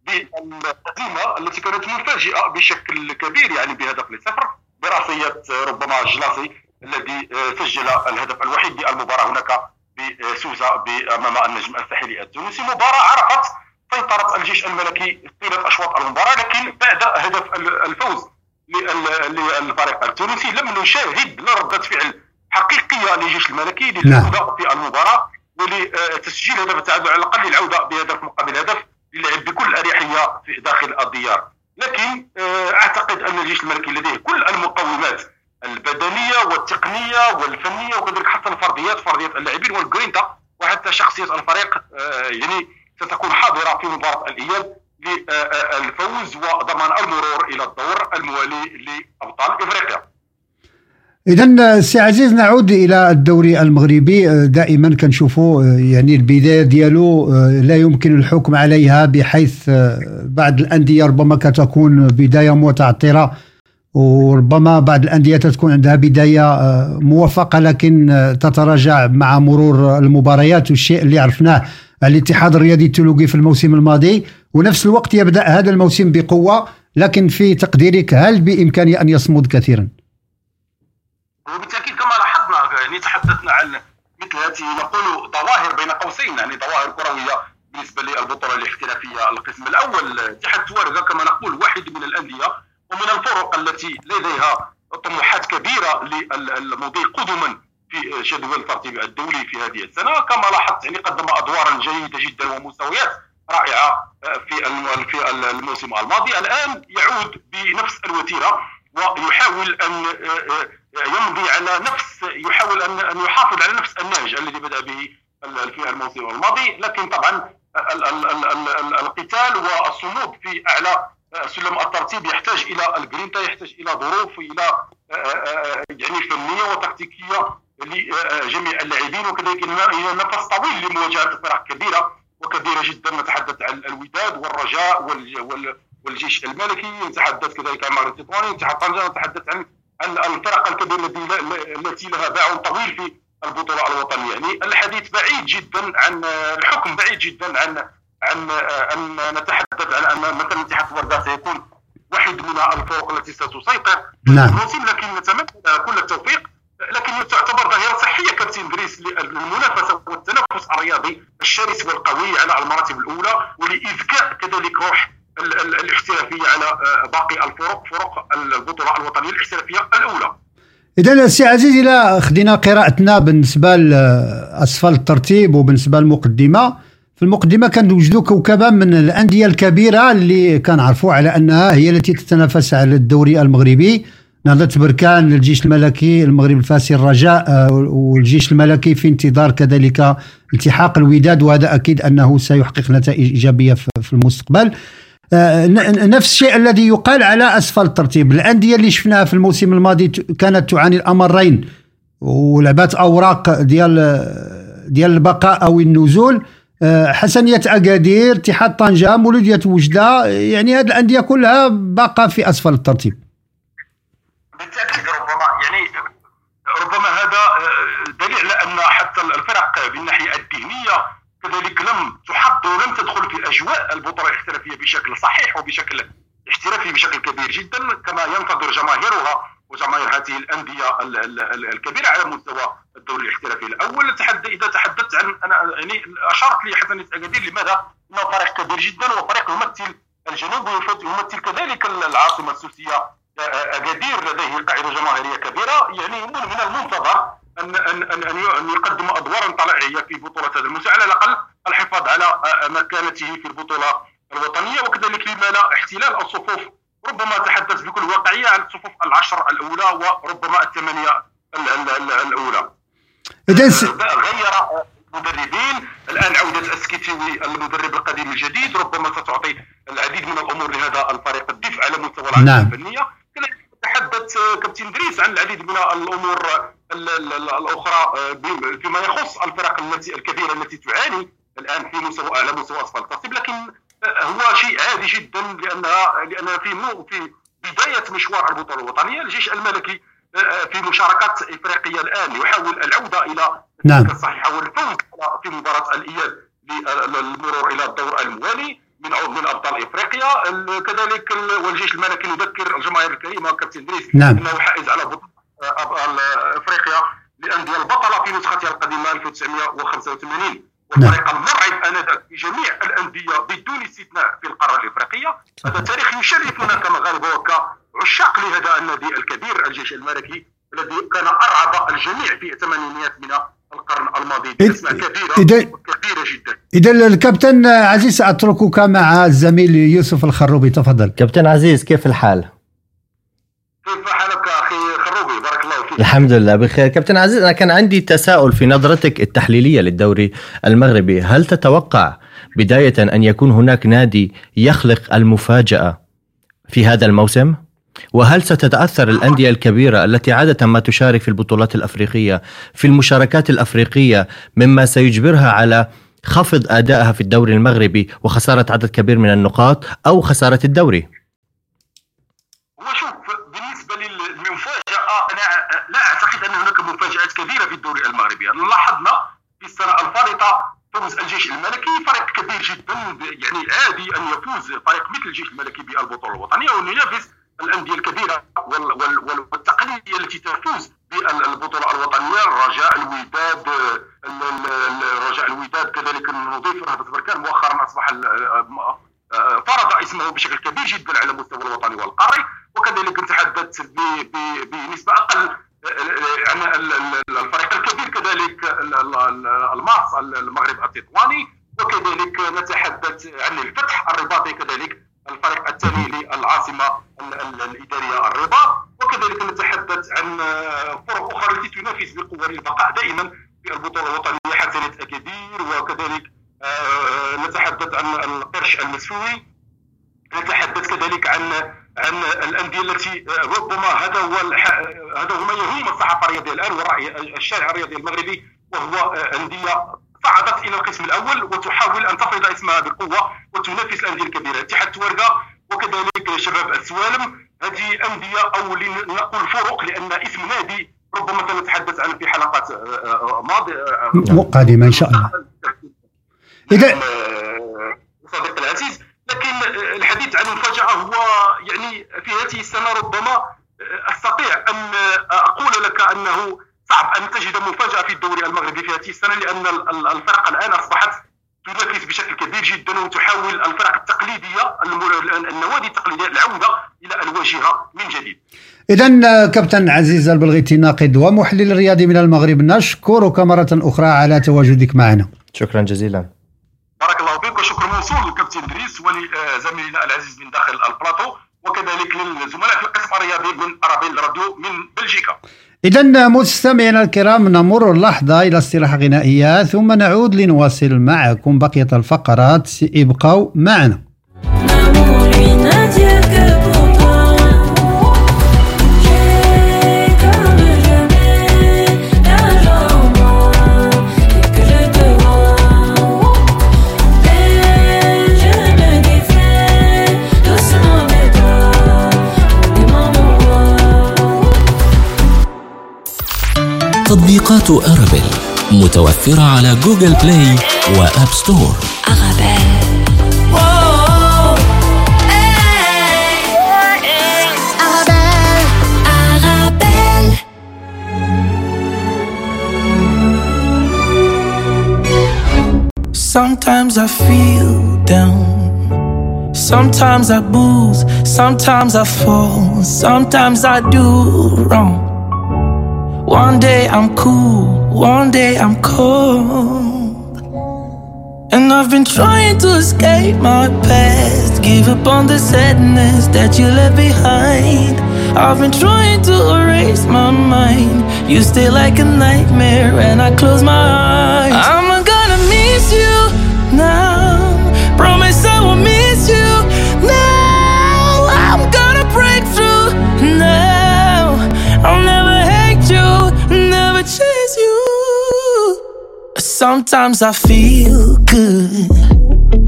S10: بالهزيمه التي كانت مفاجئة بشكل كبير يعني بهدف لصفر برأسية ربما جلاسي الذي سجل الهدف الوحيد للمباراة هناك بسوسه أمام النجم الساحلي التونسي مباراة عرفت سيطرة الجيش الملكي طيلة أشواط المباراة لكن بعد هدف الفوز للفريق التونسي لم نشاهد لا رده فعل حقيقية للجيش الملكي للعوده نعم. في المباراه ولتسجيل هدف التعادل على الأقل العوده بهدف مقابل هدف للعب بكل أريحية في داخل الديار. لكن آه، أعتقد أن الجيش الملكي لديه كل المقومات البدنية والتقنية والفنية وكذلك حتى الفرديات فرديات اللاعبين والجرينتا وحتى شخصية الفريق آه، يعني ستكون حاضرة في مباراة الإياب للفوز وضمان المرور إلى الدور الموالي لأبطال إفريقيا.
S3: اذا سي عزيز نعود إلى الدوري المغربي دائما كنشوفوا يعني البداية ديالو لا يمكن الحكم عليها بحيث بعض الأندية ربما كتكون بداية متعطرة وربما بعض الأندية تكون عندها بداية موفقة لكن تتراجع مع مرور المباريات والشيء اللي عرفناه الاتحاد الرياضي التلوقي في الموسم الماضي ونفس الوقت يبدأ هذا الموسم بقوة لكن في تقديرك هل بامكانه أن يصمد كثيرا؟
S10: وبالتأكيد كما لاحظنا يعني تحدثنا عن مثل هذه نقول ظواهر بين قوسين يعني ظواهر كروية بالنسبة للبطولة الاحترافيه القسم الأول. اتحاد توارغا كما نقول واحد من الأندية ومن الفرق التي لديها طموحات كبيرة للمضي قدما في جدول الترتيب الدولي في هذه السنة. كما لاحظت يعني قدم أدوارا جيدة جدا ومستويات رائعة في في الموسم الماضي. الآن يعود بنفس الوتيرة ويحاول أن يمضي على نفس يحاول ان أن يحافظ على نفس النهج الذي بدأ به في الموسم الماضي لكن طبعا القتال والصمود في أعلى سلم الترتيب يحتاج إلى الجرينتا يحتاج إلى ظروف إلى يعني فنية وتكتيكية لجميع اللاعبين وكذلك إلى نفس طويل لمواجهة فرق كبيرة وكبيرة جدا. نتحدث عن الوداد والرجاء والجيش الملكي نتحدث كذلك عن مغرب نتحدث عن الفرق الكبيره التي لها باع طويل في البطولة الوطنية. يعني الحديث بعيد جدا عن الحكم بعيد جدا عن عن أن نتحدث عن أن مثلا اتحاد ورده سيكون واحد من الفرق التي ستسيطر.
S3: نعم.
S10: لكن نتمنى كل التوفيق. لكن تعتبر ظاهرة صحية كابتن دريس للمنافسة والتنافس الرياضي الشرس والقوي على المراتب الأولى ولإذكاء كذلك روح الاحترافية على آه، باقي الفرق فرق البطوله الوطنية الاحترافية الأولى.
S3: اذا سي عزيز إلى خدينا قراءتنا بالنسبة لأسفل الترتيب وبالنسبة للمقدمة. في المقدمة كنوجدوا كوكبه من الأندية الكبيرة اللي كنعرفوا على أنها هي التي تتنافس على الدوري المغربي. نهضة بركان الجيش الملكي المغرب الفاسي الرجاء آه، والجيش الملكي في انتظار كذلك التحاق الوداد وهذا أكيد أنه سيحقق نتائج إيجابية في المستقبل. نفس الشيء الذي يقال على أسفل الترتيب. الأندية اللي شفناها في الموسم الماضي كانت تعاني الأمرين ولعبات أوراق ديال ديال البقاء أو النزول. آه، حسنية أكادير اتحاد طنجة مولودية وجدة يعني هذه الأندية كلها باقة في أسفل الترتيب.
S10: بالتأكيد ربما يعني ربما هذا آه، دليل على أن حتى الفرق بالناحيه الذهنيه كذلك لم تحضر ولم تدخل في أجواء البطولة الاحترافية بشكل صحيح وبشكل احترافي بشكل كبير جدا كما ينتظر جماهيرها وجماهير هذه الأندية الكبيرة على مستوى الدوري الاحترافي الأول تحدث إذا تحدثت عن أنا يعني اشرت لي حسن اكادير لماذا؟ انه فريق كبير جدا وفريق يمثل الجنوب ويمثل كذلك العاصمة السوسية أكادير لديه قاعدة جماهيرية كبيرة يعني من المنتظر ان ان ان يقدم أدوارا طلائعيه في بطولة هذا الموسم. على الأقل الحفاظ على مكانته في البطولة الوطنية. وكذلك لما لا احتلال الصفوف ربما تحدث بكل واقعية عن الصفوف العشر الأولى وربما الثمانية الأولى.
S3: اذا
S10: غير مدربين الآن عودة اسكيتيوي المدرب القديم الجديد. ربما ستعطي العديد من الأمور لهذا الفريق. الدفء على مستوى العملية نعم. الفنية. تحدث كابتن دريس عن العديد من الأمور الأخرى فيما يخص الفرق التي الكبيره التي تعاني الآن في مستوى اعلى مستوى أسفل التصيب لكن هو شيء عادي جدا لانها لأن في في بداية مشوار البطولة الوطنية الجيش الملكي آه، في مشاركات إفريقية الآن يحاول العودة إلى
S3: نعم.
S10: الصحيحه والفوز في مباراة الإياب للمرور إلى الدور الموالي. من من أبطال إفريقيا. كذلك والجيش الملكي يذكر الجماهير الكريمه كابتن دريس
S3: نعم.
S10: إنه حائز على بطولة ابطال إفريقيا لأندية البطلة في نسختها القديمة 1985 والفريق نعم. المرعب انذاك في جميع الأندية بدون استثناء في القارة الإفريقية. هذا تاريخ يشرفنا كمغاربه وكعشاق لهذا النادي الكبير الجيش الملكي الذي كان أرعب الجميع في الثمانينيات من القرن الماضي باسماء كبيرة إذا كبيره جدا.
S3: إذا الكابتن عزيز أتركك مع الزميل يوسف الخروبي. تفضل.
S4: كابتن عزيز كيف الحال؟
S10: كيف حالك أخي خروبي؟ بارك الله فيك.
S4: الحمد لله بخير. كابتن عزيز أنا كان عندي تساؤل في نظرتك التحليلية للدوري المغربي. هل تتوقع بداية أن يكون هناك نادي يخلق المفاجأة في هذا الموسم؟ وهل ستتأثر الأندية الكبيرة التي عادة ما تشارك في البطولات الأفريقية في المشاركات الأفريقية مما سيجبرها على خفض أدائها في الدوري المغربي وخسارة عدد كبير من النقاط أو خسارة الدوري؟
S10: وشوف بالنسبة للمفاجأة أنا لا أعتقد أن هناك مفاجآت كبيرة في الدوري المغربي. لاحظنا في السنة الفارطة فوز الجيش الملكي فريق كبير جدا يعني عادي أن يفوز فريق مثل الجيش الملكي بالبطولة الوطنية وأن ينافس الأندية الكبيرة والتقليديه التي تفوز بالبطولة الوطنية الرجاء الوداد الرجاء الوداد كذلك نضيف رهبه بركان مؤخرا أصبح فرض اسمه بشكل كبير جدا على المستوى الوطني والقاري وكذلك نتحدث بنسبة أقل عن الفريق الكبير كذلك الماس المغرب التطواني وكذلك نتحدث عن الفتح الرباطي كذلك الفريق الثاني للعاصمة الإدارية الرباط وكذلك نتحدث عن فرق أخرى التي تنافس بقوة للبقاء دائما في البطولة الوطنية حسنه اكادير وكذلك آه، نتحدث عن القرش المسفوي نتحدث كذلك عن عن الأندية التي ربما هذا هو هذا هو ما يهم الصحافة الرياضية الآن والراي الشارع الرياضي المغربي وهو أندية صعدت إلى القسم الأول وتحاول أن تفرض اسمها بقوه وتنافس الأندية الكبيرة. اتحاد تورقه وكذلك شباب السوالم. هذه أندية أو لنقول فرق لأن اسم نادي ربما سنتحدث عنه في حلقات آه، آه، ماضية
S3: آه، قادمة إن شاء الله.
S10: اذا صديقي العزيز. لكن الحديث عن المفاجأة هو يعني في هذه السنة ربما أستطيع أن أقول لك أنه صعب أن تجد مفاجاه في الدوري المغربي في هذه السنة لأن الفرق الآن أصبحت تنافس بشكل كبير جدا وتحاول الفرق التقليدية النوادي التقليدية العودة إلى الواجهة من جديد.
S3: اذا كابتن عزيز البلغيتي ناقد ومحلل رياضي من المغرب نشكرك مرة أخرى على تواجدك معنا.
S4: شكرا جزيلا.
S10: بارك الله فيك وشكر موصول للكابتن ادريس ولزميلنا العزيز من داخل البلاطو وكذلك للزملاء في القسم الرياضي من أرابيل راديو من بلجيكا.
S3: إذا مستمعينا الكرام نمر اللحظة إلى استراحة غنائية ثم نعود لنواصل معكم بقية الفقرات. ابقوا معنا.
S11: تطبيقات أرابيل متوفرة على Google Play و App Store أرابيل Sometimes I feel down. Sometimes I booze. Sometimes I fall. Sometimes I do wrong. One day I'm cool. One day I'm cold. And I've been trying to escape my past. Give up on the sadness that you left behind. I've been trying to erase my mind. You stay like a nightmare when I close my eyes. I'm Sometimes I feel good.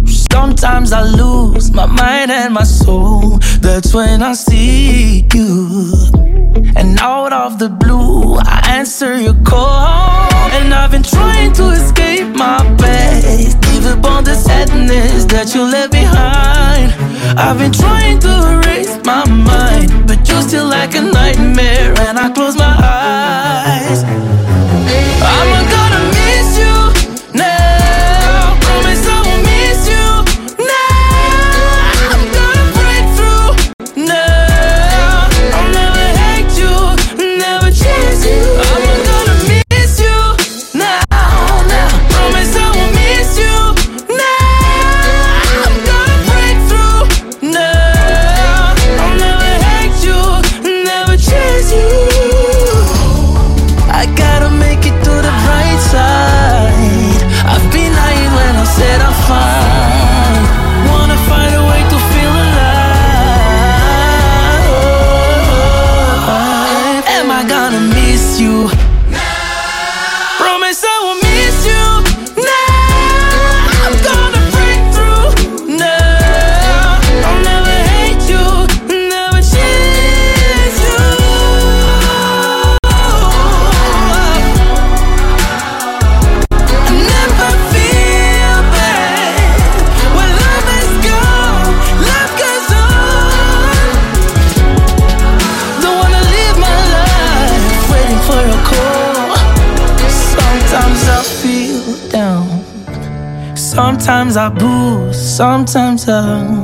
S11: Sometimes I lose my mind and my soul. That's when I see you. And out of the blue, I answer your call. And I've been trying to escape my past. Give up on the sadness that you left behind. I've been trying to erase my mind. But you're still like a nightmare, and I close my eyes. I'm gonna miss Sometimes I boost. Sometimes I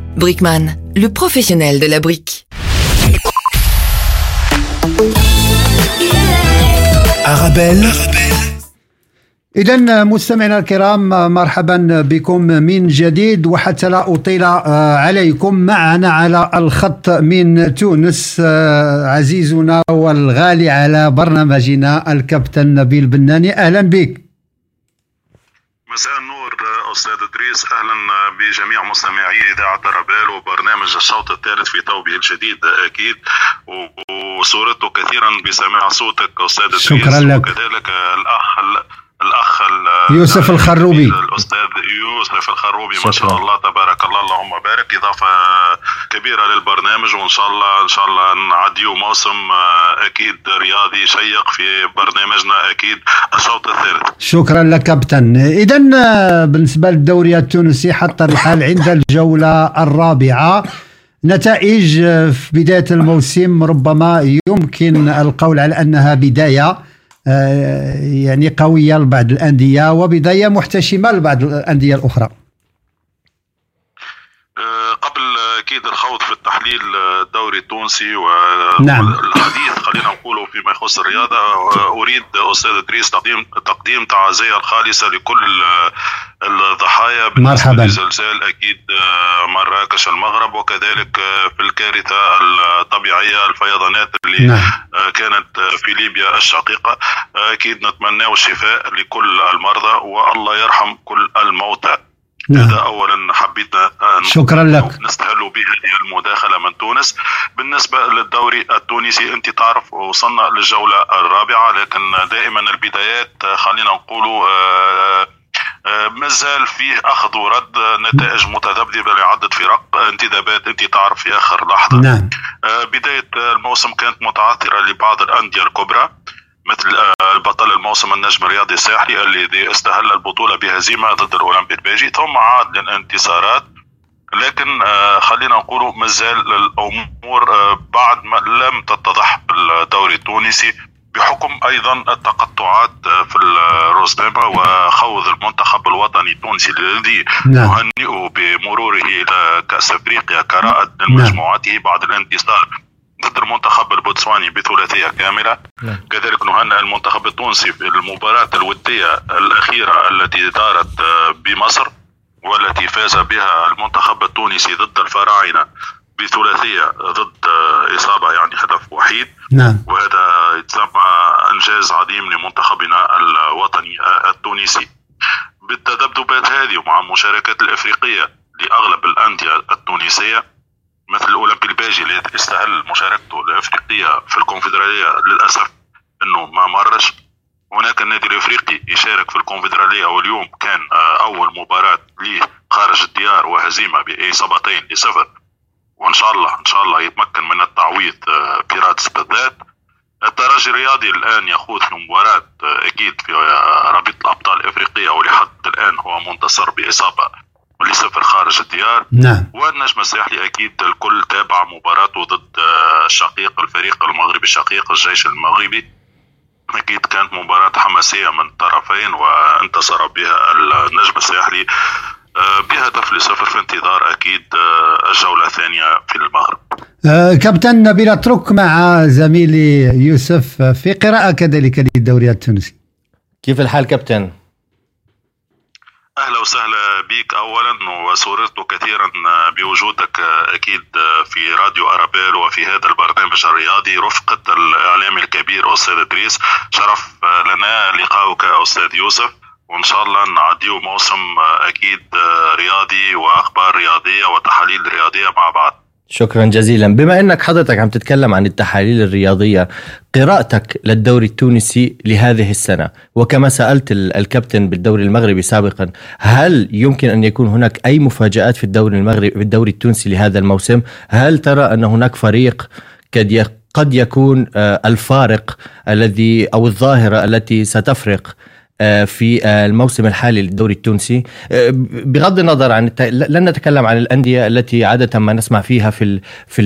S12: Brickman, le professionnel de la brique.
S7: Arabelle.
S3: إذا مستمعينا الكرام مرحبا بكم من جديد وحتى لا أطيل عليكم معنا على الخط من تونس عزيزنا والغالي على برنامجنا الكابتن نبيل بناني أهلا بك
S13: مساء النور أستاذ ادريس أهلا بجميع مستمعي إذاعة رابيل وبرنامج الشوط الثالث في ثوبه الجديد أكيد. وسررت كثيرا بسماع صوتك أستاذ ادريس
S3: شكرا لك.
S13: وكذلك الأخ الأخ
S3: يوسف الخروبي.
S13: الأستاذ يوسف الخروبي ما شاء الله تبارك الله. اللهم بارك. إضافة كبيرة للبرنامج وإن شاء الله إن شاء الله نعديو موسم أكيد رياضي شيق في برنامجنا أكيد. الشوط الثالث.
S3: شكرا لك كابتن. اذا بالنسبة للدوري التونسي حتى الحال عند الجولة الرابعة. نتائج في بداية الموسم ربما يمكن القول على أنها بداية. يعني قوية لبعض الأندية وبداية محتشمة لبعض الأندية الأخرى
S13: قبل أكيد الخوض في التحليل الدوري التونسي والحديث نعم. خلينا نقوله فيما يخص الرياضة أريد أستاذ إدريس تقديم تقديم تعازيه الخالصة لكل الضحايا
S3: مرحبا
S13: زلزال أكيد مراكش المغرب وكذلك في الكارثة الطبيعية الفيضانات اللي نعم. كانت في ليبيا الشقيقة أكيد نتمنى الشفاء لكل المرضى والله يرحم كل الموتى نعم. هذا اولا حبيت
S3: شكرا لك.
S13: نستهل بهذه المداخلة من تونس. بالنسبة للدوري التونسي أنت تعرف وصلنا للجولة الرابعة لكن دائما البدايات خلينا نقول آه، آه، مازال فيه أخذ ورد نتائج متذبذبة لعدة فرق. انتدابات أنت تعرف في آخر لحظة.
S3: نعم.
S13: آه، بداية الموسم كانت متعثرة لبعض الأندية الكبرى. مثل آه، البطل الموسم النجم الرياضي الساحلي الذي استهل البطولة بهزيمة ضد الاولمبي البيجي ثم عاد للانتصارات لكن آه، خلينا نقول مازال الأمور آه، بعد ما لم تتضح بالدوري التونسي بحكم أيضا التقطعات في الروزنامة وخوض المنتخب الوطني التونسي الذي نعم. نهنئه بمروره إلى كأس أفريقيا كرائد نعم. مجموعته بعد الانتصار ضد المنتخب البوتسواني بثلاثية كاملة نعم. كذلك نهنئ المنتخب التونسي في المباراه الودية الأخيرة التي دارت آه، بمصر والتي فاز بها المنتخب التونسي ضد الفراعنة بثلاثية ضد آه، إصابة يعني هدف وحيد
S3: نعم.
S13: وهذا يتسمى أنجاز عظيم لمنتخبنا الوطني آه، التونسي بالتذبذبات هذه ومع المشاركات الإفريقية لأغلب الأندية التونسية الاولمبي الباجي اللي استهل مشاركته الإفريقية في الكونفدرالية للأسف إنه ما مرش. هناك النادي الإفريقي يشارك في الكونفدرالية واليوم كان آه، أول مباراة ليه خارج الديار وهزيمة باصابتين لصفر. وإن شاء الله إن شاء الله يتمكن من التعويض آه، بيراتس بالذات الترجي الرياضي الآن يخوض مباراة آه، أكيد في رابطه الأبطال الإفريقية ولحد الآن هو منتصر بإصابة لصفر خارج الديار.
S3: نعم.
S13: والنجم الساحلي أكيد الكل تابع مباراته ضد الشقيق الفريق المغربي الشقيق الجيش المغربي. أكيد كانت مباراة حماسية من الطرفين وانتصر بها النجم الساحلي آه، بهدف لصفر في انتظار أكيد آه، الجولة الثانية في المغرب.
S3: آه، كابتن نبيل أترك مع زميلي يوسف في قراءة كذلك للدوري التونسي.
S4: كيف الحال كابتن؟
S13: أهلا وسهلا بك اولا وسررت كثيرا بوجودك أكيد في راديو أرابيل وفي هذا البرنامج الرياضي رفقة الاعلامي الكبير أستاذ إدريس. شرف لنا لقاؤك أستاذ يوسف. وإن شاء الله نعديه موسم أكيد رياضي وأخبار رياضية وتحاليل رياضية مع بعض.
S4: شكرا جزيلا. بما إنك حضرتك عم تتكلم عن التحاليل الرياضية قراءتك للدوري التونسي لهذه السنة. وكما سألت الكابتن بالدوري المغربي سابقا هل يمكن أن يكون هناك أي مفاجآت في الدوري المغربي في الدوري التونسي لهذا الموسم؟ هل ترى أن هناك فريق قد يكون آه، الفارق الذي أو الظاهرة التي ستفرق في آه، الموسم الحالي للدوري التونسي آه، بغض النظر عن. لن نتكلم عن الأندية التي عادة ما نسمع فيها في. في.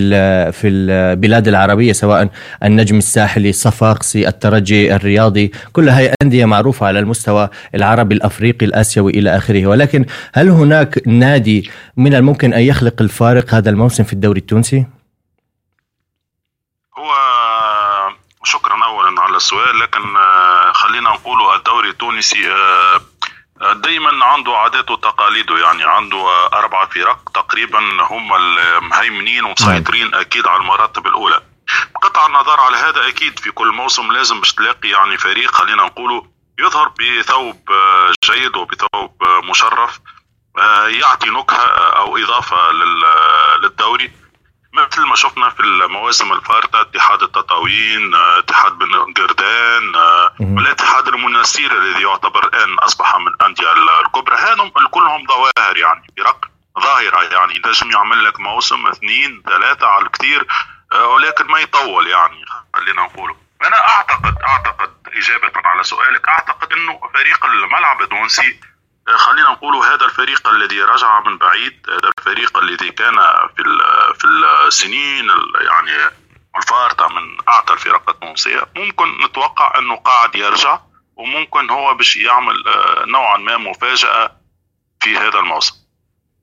S4: في البلاد العربية سواء النجم الساحلي الصفاقسي الترجي الرياضي كلها هي أندية معروفة على المستوى العربي الأفريقي الآسيوي إلى آخره ولكن هل هناك نادي من الممكن أن يخلق الفارق هذا الموسم في الدوري التونسي؟
S13: هو شكرا اولا على السؤال لكن آه، خلينا نقول الدوري التونسي آه، آه، دايما عنده عاداته وتقاليده يعني عنده أربع فرق تقريبا هم المهيمنين ومسيطرين نعم. أكيد على المراتب الأولى بقطع النظر على هذا أكيد في كل موسم لازم باش تلاقي يعني فريق خلينا نقوله يظهر بثوب جيد وبثوب مشرف يعطي نكهة أو إضافة للدوري مثل ما شفنا في المواسم الفارطة اتحاد التطاوين آه، اتحاد بن قردان آه، والاتحاد المناسير الذي يعتبر الآن أصبح من الأندية الكبرى. هذم كلهم ظواهر يعني فرق ظاهرة يعني. نجم يعمل لك موسم اثنين ثلاثة على الكثير آه، ولكن ما يطول يعني خلينا نقوله. أنا اعتقد أعتقد إجابة على سؤالك أعتقد إنه فريق الملعب التونسي خلينا نقول هذا الفريق الذي رجع من بعيد هذا الفريق الذي كان في في السنين يعني الفارطة من أعتى الفرق التونسية. ممكن نتوقع أنه قاعد يرجع وممكن هو باش يعمل آه، نوعا ما مفاجأة في هذا الموسم.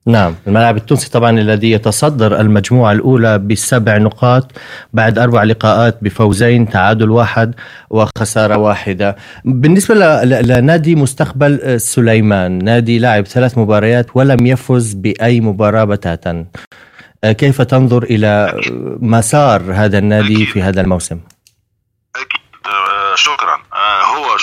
S4: نعم. الملاعب التونسي طبعا الذي يتصدر المجموعة الأولى بسبع نقاط بعد أربع لقاءات بفوزين تعادل واحد وخسارة واحدة. بالنسبة لنادي مستقبل سليمان نادي لعب ثلاث مباريات ولم يفز بأي مباراة بتاتا. كيف تنظر إلى مسار هذا النادي في هذا الموسم؟
S13: شكرا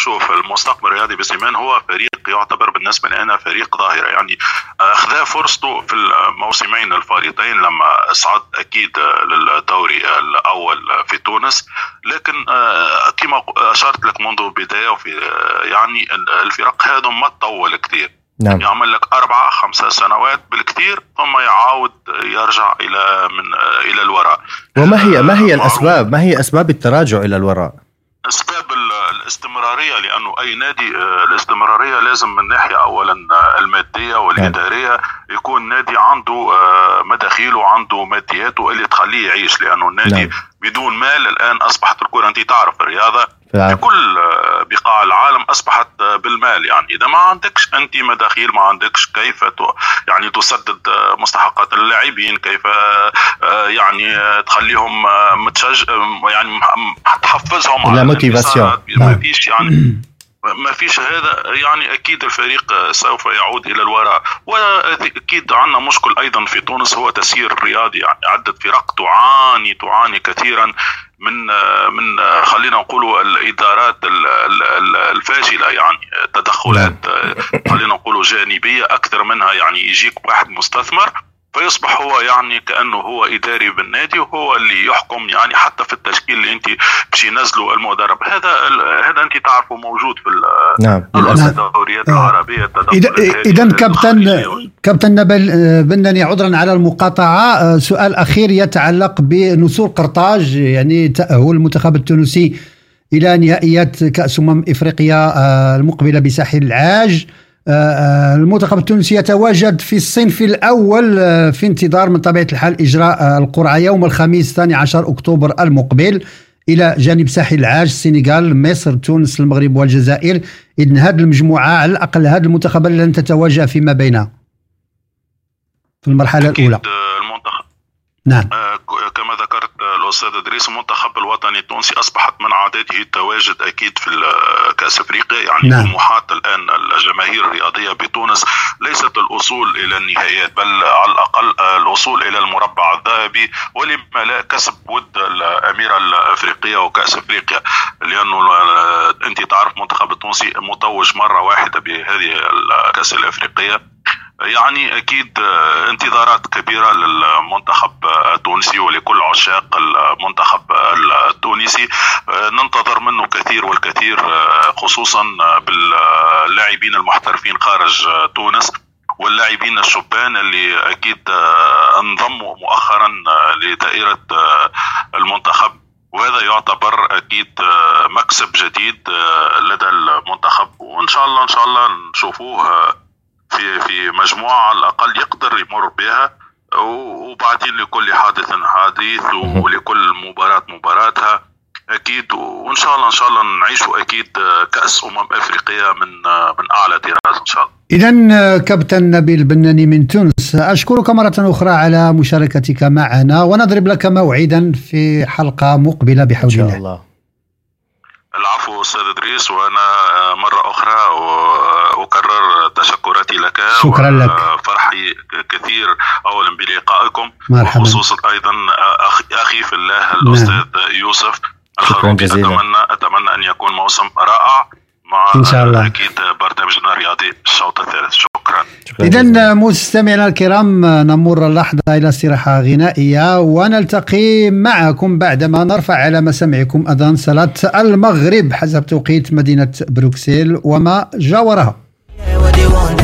S13: آه، شوف المستقبل الرياضي بسيمان هو فريق يعتبر بالنسبة لنا فريق ظاهرة. يعني آه، أخذ فرصته في الموسمين الفارطين لما صعد أكيد للدوري الأول في تونس. لكن آه، كما أشرت لك منذ البداية وفي يعني الفرق هذا ما تطول كثير. نعم. يعمل لك أربعة خمسة سنوات بالكثير ثم يعاود يرجع إلى من إلى الوراء.
S4: وما هي ما هي الأسباب؟ ما هي أسباب التراجع إلى الوراء؟
S13: أسباب الاستمرارية لأنه أي نادي آه، الاستمرارية لازم من ناحية اولا آه، المادية والإدارية يكون نادي عنده آه، مداخيل وعنده مادياته اللي تخليه يعيش لأنه النادي نعم. بدون مال الآن أصبحت الكره أنت تعرف الرياضة في كل بقاع العالم أصبحت بالمال. يعني إذا ما عندكش أنت مداخيل ما عندكش كيف يعني تسدد مستحقات اللاعبين كيف يعني تخليهم متشج يعني تحفزهم
S4: على موتيفاسيون
S13: ما فيش يعني [CLEARS THROAT] ما فيش هذا. يعني أكيد الفريق سوف يعود إلى الوراء. وأكيد عندنا مشكل أيضا في تونس هو تسيير الرياضي. يعني عدة فرق تعاني تعاني كثيرا. من من خلينا نقول الإدارات الفاشلة يعني تدخلات نعم. خلينا نقول جانبية أكثر منها يعني يجيك واحد مستثمر فيصبح هو يعني كأنه هو إداري بالنادي وهو اللي يحكم يعني حتى في التشكيل اللي أنت باش ينزلوا المدرب. هذا هذا أنت تعرفه موجود في
S4: نعم.
S13: الدوريات آه. العربية
S3: اذا إذا كابتن كابتن نبل آه، بنني عذرا على المقاطعة. آه، سؤال أخير يتعلق بنسور قرطاج يعني تاهل المنتخب التونسي إلى نهائيات كأس أمم إفريقيا المقبلة بساحل العاج. آه، آه، المنتخب التونسي يتواجد في الصنف الأول آه، في انتظار من طبيعة الحال إجراء القرعة يوم الخميس 12 أكتوبر المقبل إلى جانب ساحل العاج السنغال مصر تونس المغرب والجزائر. إذن هذه المجموعة على الأقل هذا المنتخب لن تتواجه فيما بينها في المرحلة الأولى.
S13: المنتخب.
S3: نعم.
S13: الأستاذ إدريس المنتخب الوطني التونسي أصبحت من عادته التواجد أكيد في كأس أفريقيا يعني نعم. طموحات الآن الجماهير الرياضية بتونس ليست الوصول إلى النهائيات بل على الأقل الوصول إلى المربع الذهبي ولما لا كسب ود الأميرة الأفريقية وكأس أفريقيا لأنه أنت تعرف المنتخب التونسي متوج مرة واحدة بهذه الكاس الأفريقية يعني أكيد آه، انتظارات كبيرة للمنتخب التونسي ولكل عشاق المنتخب التونسي. آه، ننتظر منه كثير والكثير آه، خصوصا باللاعبين المحترفين خارج تونس واللاعبين الشبان اللي أكيد انضموا مؤخرا لدائرة المنتخب. وهذا يعتبر أكيد مكسب جديد لدى المنتخب. وإن شاء الله إن شاء الله نشوفوه في في مجموعة على الأقل يقدر يمر بها وبعدين لكل حادث حديث ولكل مباراة مباراتها أكيد وإن شاء الله إن شاء الله نعيشوا أكيد كأس أمم افريقيا من من أعلى طراز إن شاء الله.
S3: اذا كابتن نبيل بناني من تونس أشكرك مرة أخرى على مشاركتك معنا ونضرب لك موعدا في حلقة مقبلة بحول الله. إن شاء الله.
S13: العفو أستاذ إدريس وأنا مرة أخرى أكرر تشكراتي لك
S3: شكرا لك.
S13: فرحي كثير اولا بلقائكم
S3: مرحبا.
S13: وخصوصا أيضا أخي في الله الأستاذ نعم. يوسف
S4: شكرا جزيلا.
S13: أتمنى أتمنى أن يكون موسم رائع مع
S3: إن شاء الله.
S13: أكيد برنامجنا الرياضي الشوط الثالث. شكرا.
S3: اذا مستمعينا الكرام نمر اللحظة إلى استراحة غنائية ونلتقي معكم بعدما نرفع على مسامعكم أذان صلاة المغرب حسب توقيت مدينة بروكسل وما جاورها.
S7: You want.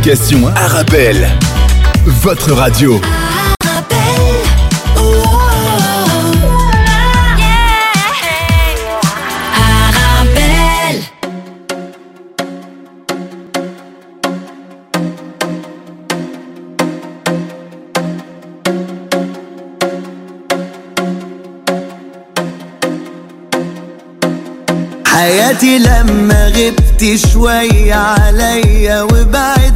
S7: l'application Arabelle. Votre radio.
S11: Arabelle.
S14: حياتي لما غبت شوية عليا وبعدنا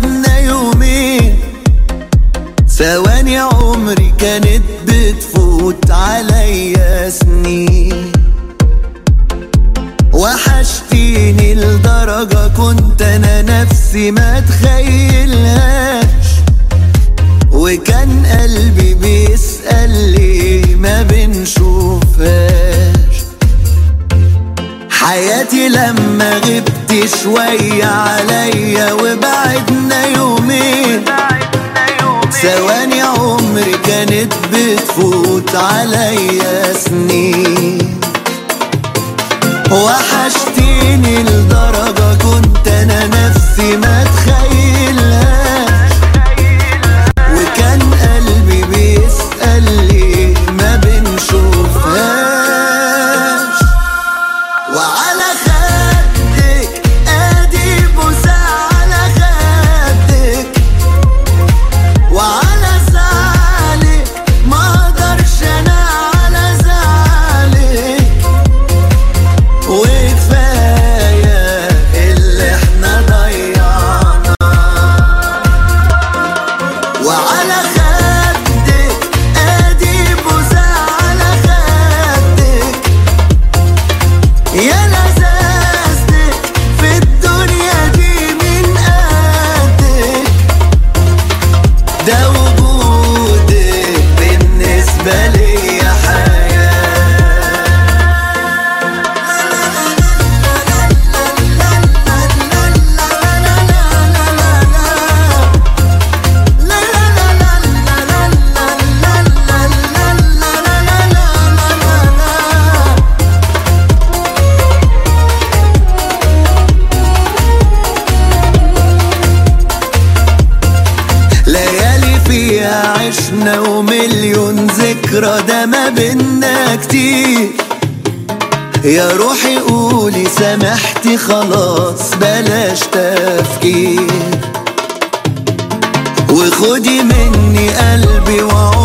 S14: ثواني عمري كانت بتفوت عليا سنين. وحشتيني لدرجة كنت أنا نفسي ما تخيلهاش وكان قلبي بيسأل ليه ما بنشوفهاش. حياتي لما غبت شوية عليا وبعدنا يومين. ثواني عمري كانت بتفوت عليا سنين. وحشتيني لدرجة كنت أنا نفسي بينا كتير. يا روحي قولي سامحتي خلاص بلاش تفكير. وخدي مني قلبي وعمري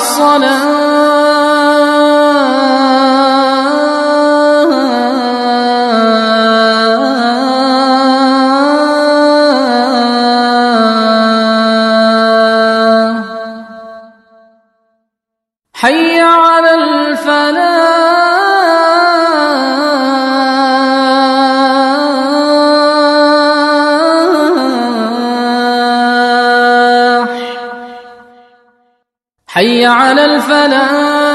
S15: الصلاة حي على الفلاح.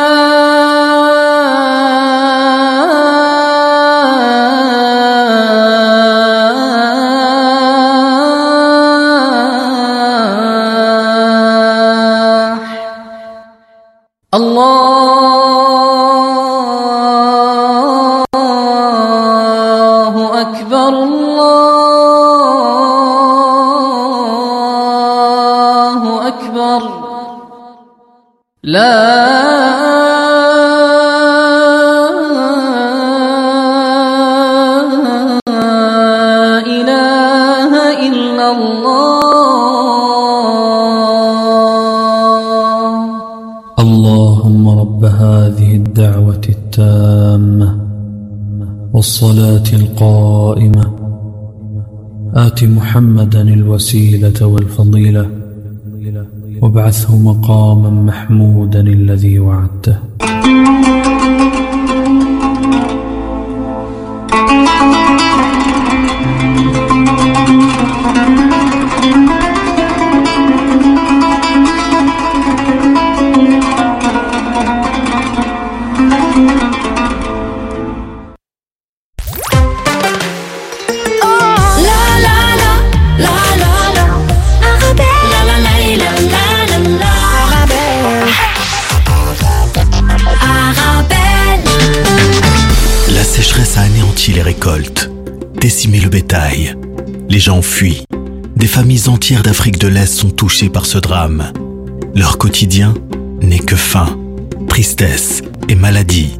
S16: الوسيلة والفضيلة وابعثه مقاما محمودا الذي وعدته.
S17: Entières d'Afrique de l'Est sont touchées par ce drame. Leur quotidien n'est que faim, tristesse et maladie.